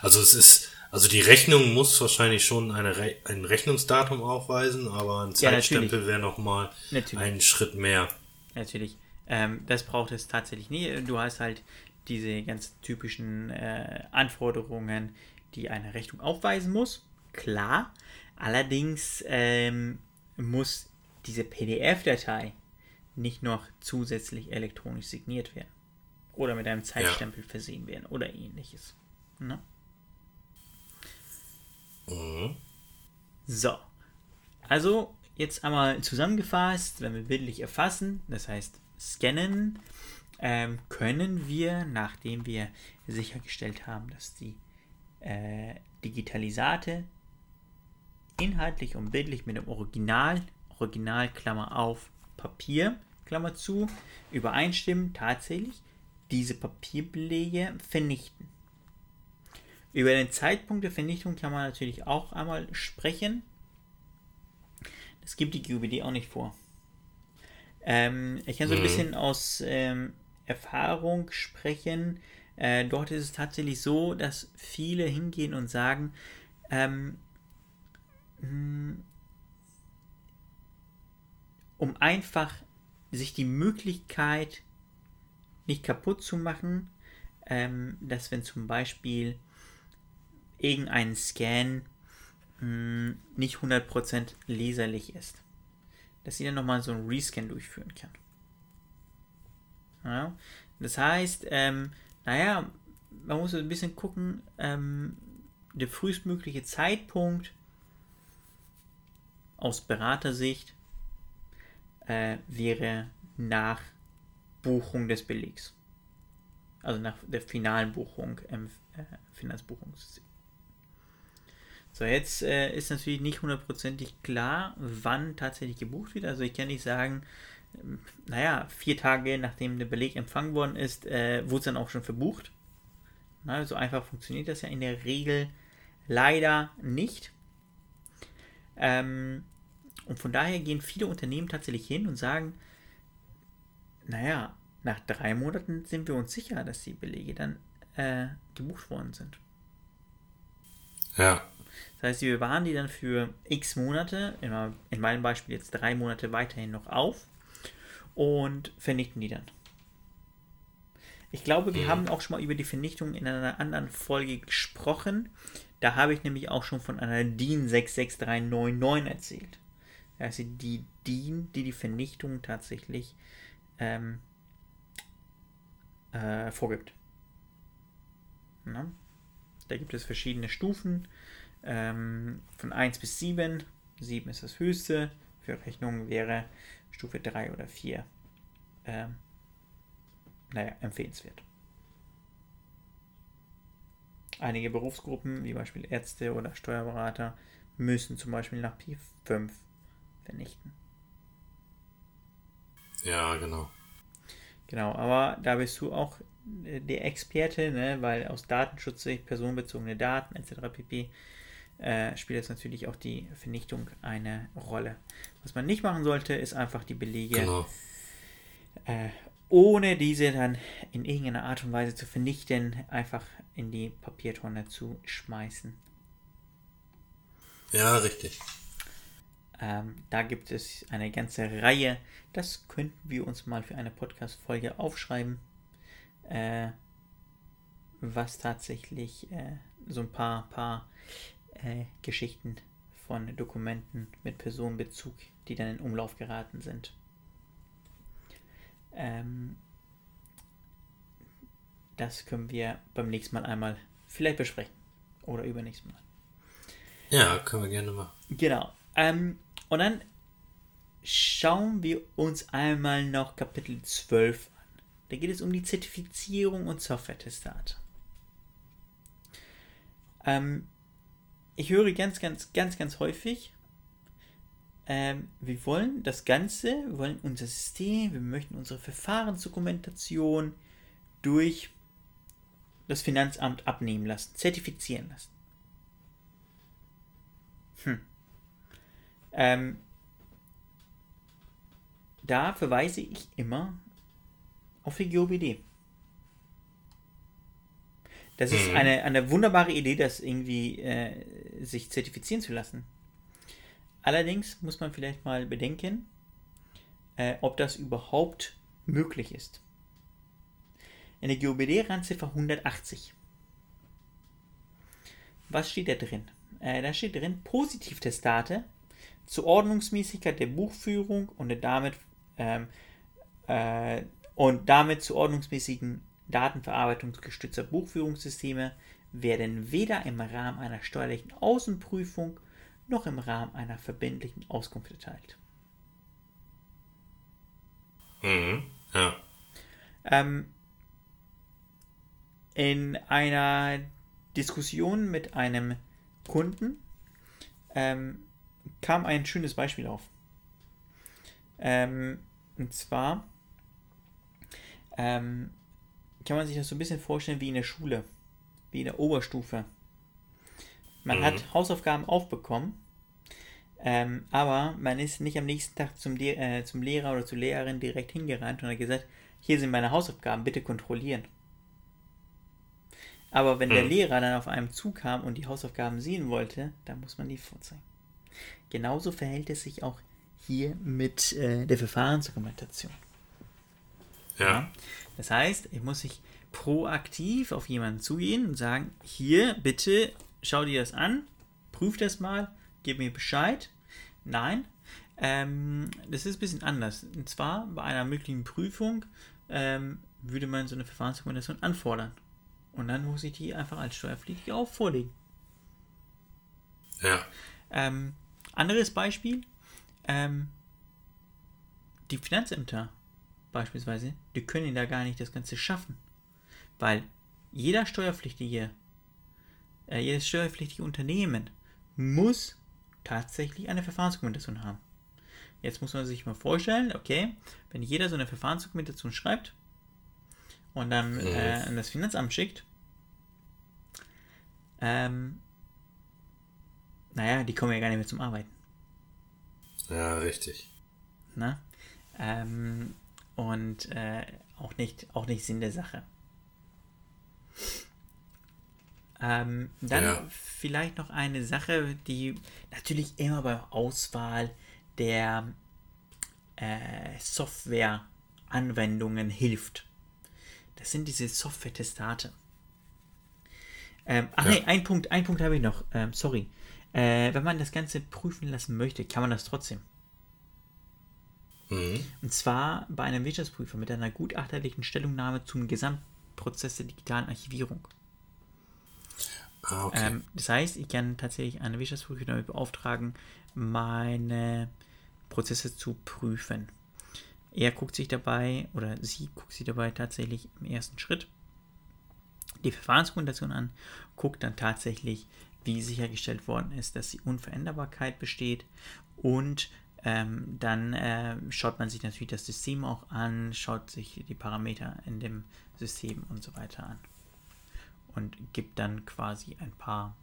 Also es ist, also die Rechnung muss wahrscheinlich schon eine Re ein Rechnungsdatum aufweisen, aber ein Zeitstempel ja, wäre nochmal ein Schritt mehr. Natürlich. Ähm, das braucht es tatsächlich nie. Du hast halt diese ganz typischen äh, Anforderungen, die eine Rechnung aufweisen muss. Klar. Allerdings ähm, muss diese PDF-Datei nicht noch zusätzlich elektronisch signiert werden. Oder mit einem Zeitstempel ja. versehen werden oder ähnliches. Ne? Mhm. So. Also, jetzt einmal zusammengefasst, wenn wir bildlich erfassen, das heißt scannen, ähm, können wir, nachdem wir sichergestellt haben, dass die äh, Digitalisate inhaltlich und bildlich mit dem Original, Original Klammer auf, Papier, Klammer zu, übereinstimmen, tatsächlich diese Papierbelege vernichten. Über den Zeitpunkt der Vernichtung kann man natürlich auch einmal sprechen. Das gibt die GUBD auch nicht vor. Ähm, ich kann so ein mhm. bisschen aus ähm, Erfahrung sprechen. Äh, dort ist es tatsächlich so, dass viele hingehen und sagen, ähm, hm, um einfach sich die Möglichkeit nicht kaputt zu machen, ähm, dass wenn zum Beispiel irgendein Scan mh, hm, nicht 100% leserlich ist, dass sie dann nochmal so einen Rescan durchführen kann. Ja? Das heißt, ähm, naja, man muss ein bisschen gucken, ähm, der frühestmögliche Zeitpunkt aus Beratersicht äh, wäre nach Buchung des Belegs. Also nach der finalen Buchung im äh, Finanzbuchungssystem. So, jetzt äh, ist natürlich nicht hundertprozentig klar, wann tatsächlich gebucht wird. Also ich kann nicht sagen, ähm, naja, vier Tage nachdem der Beleg empfangen worden ist, äh, wurde es dann auch schon verbucht. Na, so einfach funktioniert das ja in der Regel leider nicht. Ähm, und von daher gehen viele Unternehmen tatsächlich hin und sagen, naja, nach drei Monaten sind wir uns sicher, dass die Belege dann äh, gebucht worden sind. Ja. Das heißt, wir bewahren die dann für x Monate, in meinem Beispiel jetzt drei Monate weiterhin noch auf und vernichten die dann. Ich glaube, wir mhm. haben auch schon mal über die Vernichtung in einer anderen Folge gesprochen. Da habe ich nämlich auch schon von einer DIN 66399 erzählt. Also die DIN, die die Vernichtung tatsächlich ähm, äh, vorgibt. Na? Da gibt es verschiedene Stufen ähm, von 1 bis 7. 7 ist das höchste. Für Rechnungen wäre Stufe 3 oder 4 ähm, naja, empfehlenswert. Einige Berufsgruppen, wie Beispiel Ärzte oder Steuerberater, müssen zum Beispiel nach P5 vernichten. Ja, genau. Genau, aber da bist du auch äh, der Experte, ne, weil aus Datenschutzsicht, personenbezogene Daten etc. pp. Äh, spielt jetzt natürlich auch die Vernichtung eine Rolle. Was man nicht machen sollte, ist einfach die Belege, genau. äh, ohne diese dann in irgendeiner Art und Weise zu vernichten, einfach in die Papiertonne zu schmeißen. Ja, richtig. Ähm, da gibt es eine ganze Reihe. Das könnten wir uns mal für eine Podcast-Folge aufschreiben. Äh, was tatsächlich äh, so ein paar, paar äh, Geschichten von Dokumenten mit Personenbezug, die dann in Umlauf geraten sind. Ähm, das können wir beim nächsten Mal einmal vielleicht besprechen. Oder übernächstes Mal. Ja, können wir gerne machen. Genau. Ähm, und dann schauen wir uns einmal noch Kapitel 12 an. Da geht es um die Zertifizierung und Software-Testate. Ähm, ich höre ganz, ganz, ganz, ganz häufig, ähm, wir wollen das Ganze, wir wollen unser System, wir möchten unsere Verfahrensdokumentation durch das Finanzamt abnehmen lassen, zertifizieren lassen. Hm. Ähm, da verweise ich immer auf die GOBD. Das ist eine, eine wunderbare Idee, das irgendwie äh, sich zertifizieren zu lassen. Allerdings muss man vielleicht mal bedenken, äh, ob das überhaupt möglich ist. In der GOBD-Randziffer 180. Was steht da drin? Äh, da steht drin Positivtestate zur Ordnungsmäßigkeit der Buchführung und der damit ähm, äh, und damit zur ordnungsmäßigen Datenverarbeitung gestützter Buchführungssysteme werden weder im Rahmen einer steuerlichen Außenprüfung noch im Rahmen einer verbindlichen Auskunft erteilt. Mhm. Ja. Ähm, in einer Diskussion mit einem Kunden ähm, kam ein schönes Beispiel auf. Ähm, und zwar ähm, kann man sich das so ein bisschen vorstellen wie in der Schule, wie in der Oberstufe. Man mhm. hat Hausaufgaben aufbekommen, ähm, aber man ist nicht am nächsten Tag zum, äh, zum Lehrer oder zur Lehrerin direkt hingerannt und hat gesagt, hier sind meine Hausaufgaben, bitte kontrollieren. Aber wenn mhm. der Lehrer dann auf einem zukam und die Hausaufgaben sehen wollte, dann muss man die vorzeigen. Genauso verhält es sich auch hier mit äh, der Verfahrensdokumentation. Ja. ja. Das heißt, ich muss sich proaktiv auf jemanden zugehen und sagen, hier, bitte, schau dir das an, prüf das mal, gib mir Bescheid. Nein, ähm, das ist ein bisschen anders. Und zwar bei einer möglichen Prüfung ähm, würde man so eine Verfahrensdokumentation anfordern. Und dann muss ich die einfach als Steuerpflichtige auch vorlegen. Ja. Ähm, anderes Beispiel, ähm, die Finanzämter beispielsweise, die können da gar nicht das Ganze schaffen. Weil jeder steuerpflichtige, äh, jedes steuerpflichtige Unternehmen muss tatsächlich eine Verfahrensdokumentation haben. Jetzt muss man sich mal vorstellen, okay, wenn jeder so eine Verfahrensdokumentation schreibt und dann mhm. äh, an das Finanzamt schickt, ähm, naja, die kommen ja gar nicht mehr zum Arbeiten. Ja, richtig. Na? Ähm, und äh, auch, nicht, auch nicht Sinn der Sache. Ähm, dann ja. vielleicht noch eine Sache, die natürlich immer bei Auswahl der äh, Software-Anwendungen hilft. Das sind diese Software-Testate. Ähm, ach ja. nee, ein Punkt, ein Punkt habe ich noch. Ähm, sorry. Äh, wenn man das Ganze prüfen lassen möchte, kann man das trotzdem. Mhm. Und zwar bei einem Wirtschaftsprüfer mit einer gutachterlichen Stellungnahme zum Gesamtprozess der digitalen Archivierung. Ah, okay. ähm, das heißt, ich kann tatsächlich eine Wirtschaftsprüfer damit beauftragen, meine Prozesse zu prüfen. Er guckt sich dabei oder sie guckt sich dabei tatsächlich im ersten Schritt die Verfahrensdokumentation an, guckt dann tatsächlich, wie sichergestellt worden ist, dass die Unveränderbarkeit besteht und ähm, dann äh, schaut man sich natürlich das System auch an, schaut sich die Parameter in dem System und so weiter an und gibt dann quasi ein paar,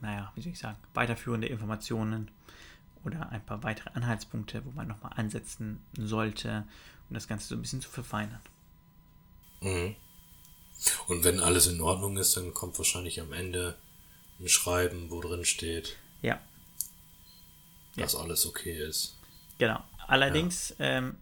naja, wie soll ich sagen, weiterführende Informationen oder ein paar weitere Anhaltspunkte, wo man nochmal ansetzen sollte, um das Ganze so ein bisschen zu verfeinern. Mhm. Und wenn alles in Ordnung ist, dann kommt wahrscheinlich am Ende ein Schreiben, wo drin steht, ja. dass ja. alles okay ist. Genau. Allerdings ja. ähm,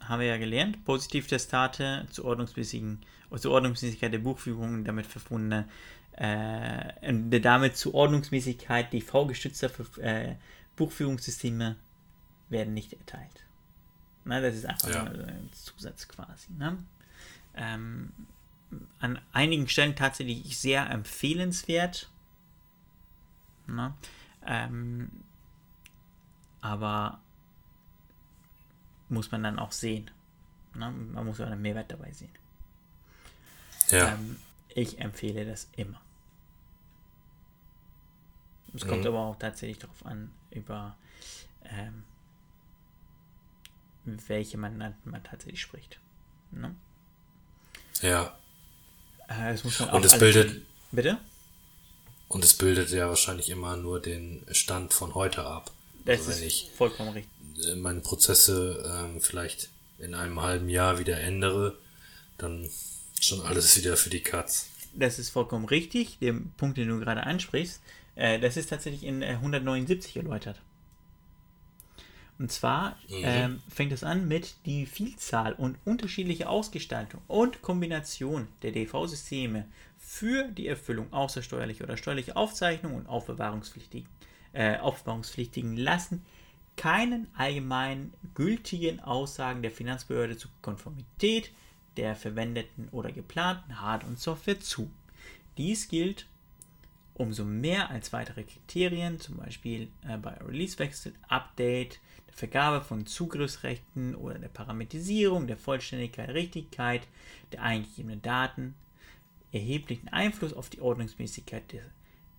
haben wir ja gelernt, Positivtestate zur ordnungsmäßigen zur Ordnungsmäßigkeit der Buchführung und damit verbundene äh, damit zur Ordnungsmäßigkeit DV-gestützter äh, Buchführungssysteme werden nicht erteilt. Na, das ist einfach ja. ein Zusatz quasi. Ne? Ähm, an einigen Stellen tatsächlich sehr empfehlenswert. Ne? Ähm, aber muss man dann auch sehen. Ne? Man muss auch einen Mehrwert dabei sehen. Ja. Ähm, ich empfehle das immer. Es kommt mhm. aber auch tatsächlich darauf an, über ähm, welche Mandanten man tatsächlich spricht. Ne? Ja. Äh, es muss man Und es bildet. Bitte? Und es bildet ja wahrscheinlich immer nur den Stand von heute ab. Das also wenn ich vollkommen richtig. Äh, meine Prozesse ähm, vielleicht in einem halben Jahr wieder ändere, dann Schon alles wieder für die Katz. Das ist vollkommen richtig, der Punkt, den du gerade ansprichst. Äh, das ist tatsächlich in äh, 179 erläutert. Und zwar mhm. ähm, fängt es an mit die Vielzahl und unterschiedliche Ausgestaltung und Kombination der DV-Systeme für die Erfüllung außersteuerlicher oder steuerlicher Aufzeichnungen und Aufbewahrungspflichtigen, äh, Aufbewahrungspflichtigen lassen keinen allgemein gültigen Aussagen der Finanzbehörde zur Konformität der verwendeten oder geplanten Hard- und Software zu. Dies gilt umso mehr als weitere Kriterien, zum Beispiel äh, bei Releasewechsel, Update, der Vergabe von Zugriffsrechten oder der Parametrisierung, der Vollständigkeit, Richtigkeit der eingegebenen Daten erheblichen Einfluss auf die Ordnungsmäßigkeit des,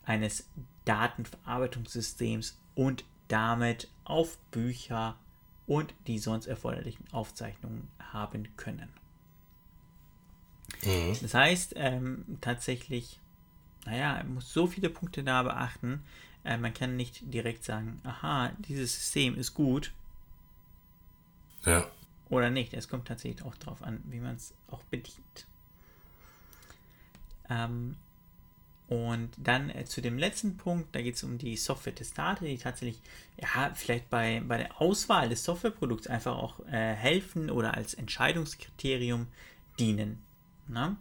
eines Datenverarbeitungssystems und damit auf Bücher und die sonst erforderlichen Aufzeichnungen haben können. Mhm. Das heißt, ähm, tatsächlich, naja, man muss so viele Punkte da beachten. Äh, man kann nicht direkt sagen, aha, dieses System ist gut. Ja. Oder nicht. Es kommt tatsächlich auch darauf an, wie man es auch bedient. Ähm, und dann äh, zu dem letzten Punkt, da geht es um die Software-Testate, die tatsächlich, ja, vielleicht bei, bei der Auswahl des Softwareprodukts einfach auch äh, helfen oder als Entscheidungskriterium dienen. Ne?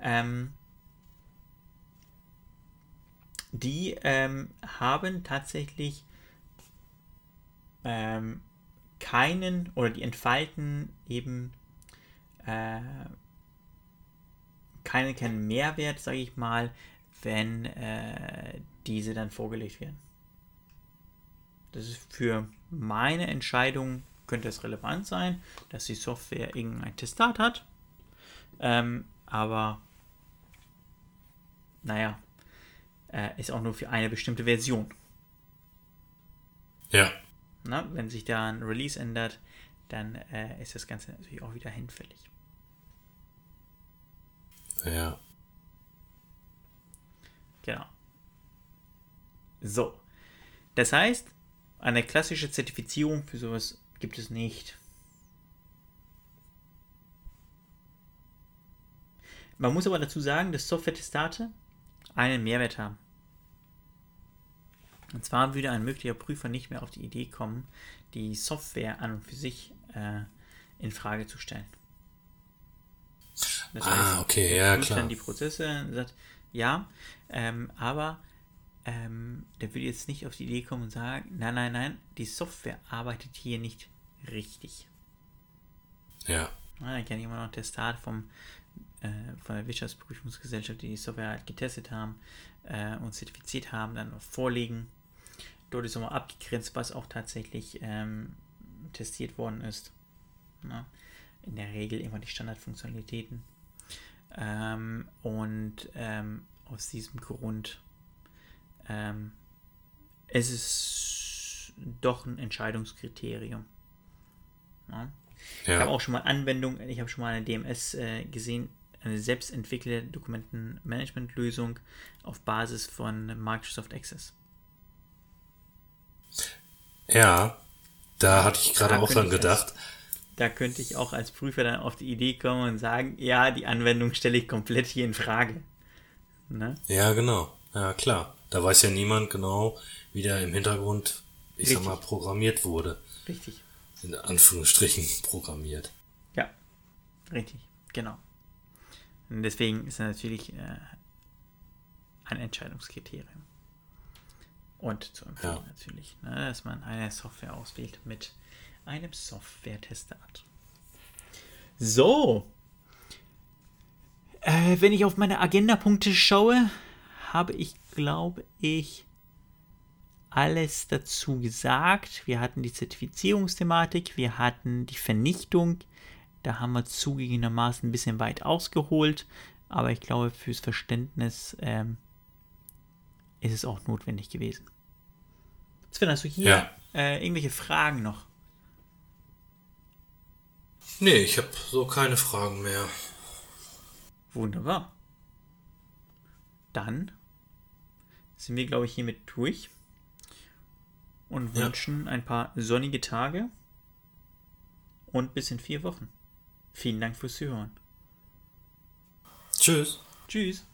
Ähm, die ähm, haben tatsächlich ähm, keinen oder die entfalten eben äh, keinen, keinen Mehrwert, sage ich mal, wenn äh, diese dann vorgelegt werden. Das ist für meine Entscheidung, könnte es relevant sein, dass die Software irgendein Testat hat. Ähm, aber naja, äh, ist auch nur für eine bestimmte Version. Ja. Na, wenn sich da ein Release ändert, dann äh, ist das Ganze natürlich auch wieder hinfällig. Ja. Genau. So. Das heißt, eine klassische Zertifizierung für sowas gibt es nicht. Man muss aber dazu sagen, dass Software-Testate einen Mehrwert haben. Und zwar würde ein möglicher Prüfer nicht mehr auf die Idee kommen, die Software an und für sich äh, in Frage zu stellen. Das ah, heißt, okay, ja, klar. dann die Prozesse und sagt, ja, ähm, aber ähm, der würde jetzt nicht auf die Idee kommen und sagen, nein, nein, nein, die Software arbeitet hier nicht richtig. Ja. ja dann kenne ich immer noch Testat vom, äh, von der Wirtschaftsprüfungsgesellschaft, die die Software halt getestet haben äh, und zertifiziert haben, dann noch vorlegen. Dort ist nochmal abgegrenzt, was auch tatsächlich ähm, testiert worden ist. Na? In der Regel immer die Standardfunktionalitäten. Ähm, und ähm, aus diesem Grund ähm, es ist doch ein Entscheidungskriterium. Ja. Ja. Ich habe auch schon mal Anwendung, ich habe schon mal eine DMS äh, gesehen, eine selbstentwickelte Dokumentenmanagementlösung auf Basis von Microsoft Access. Ja, da hatte ich gerade auch dran gedacht. Als, da könnte ich auch als Prüfer dann auf die Idee kommen und sagen, ja, die Anwendung stelle ich komplett hier in Frage. Ne? Ja, genau. Ja, klar. Da weiß ja niemand genau, wie der im Hintergrund, ich Richtig. sag mal, programmiert wurde. Richtig. In Anführungsstrichen [LAUGHS] programmiert. Ja, richtig, genau. Und deswegen ist er natürlich äh, ein Entscheidungskriterium. Und zu empfehlen ja. natürlich, ne, dass man eine Software auswählt mit einem Software-Testat. So. Äh, wenn ich auf meine Agenda-Punkte schaue, habe ich, glaube ich, alles dazu gesagt. Wir hatten die Zertifizierungsthematik, wir hatten die Vernichtung. Da haben wir zugegebenermaßen ein bisschen weit ausgeholt, aber ich glaube, fürs Verständnis ähm, ist es auch notwendig gewesen. Sven, hast du hier ja. äh, irgendwelche Fragen noch? Nee, ich habe so keine Fragen mehr. Wunderbar. Dann sind wir, glaube ich, hiermit durch und ja. wünschen ein paar sonnige Tage und bis in vier Wochen. Vielen Dank fürs Zuhören. Tschüss. Tschüss.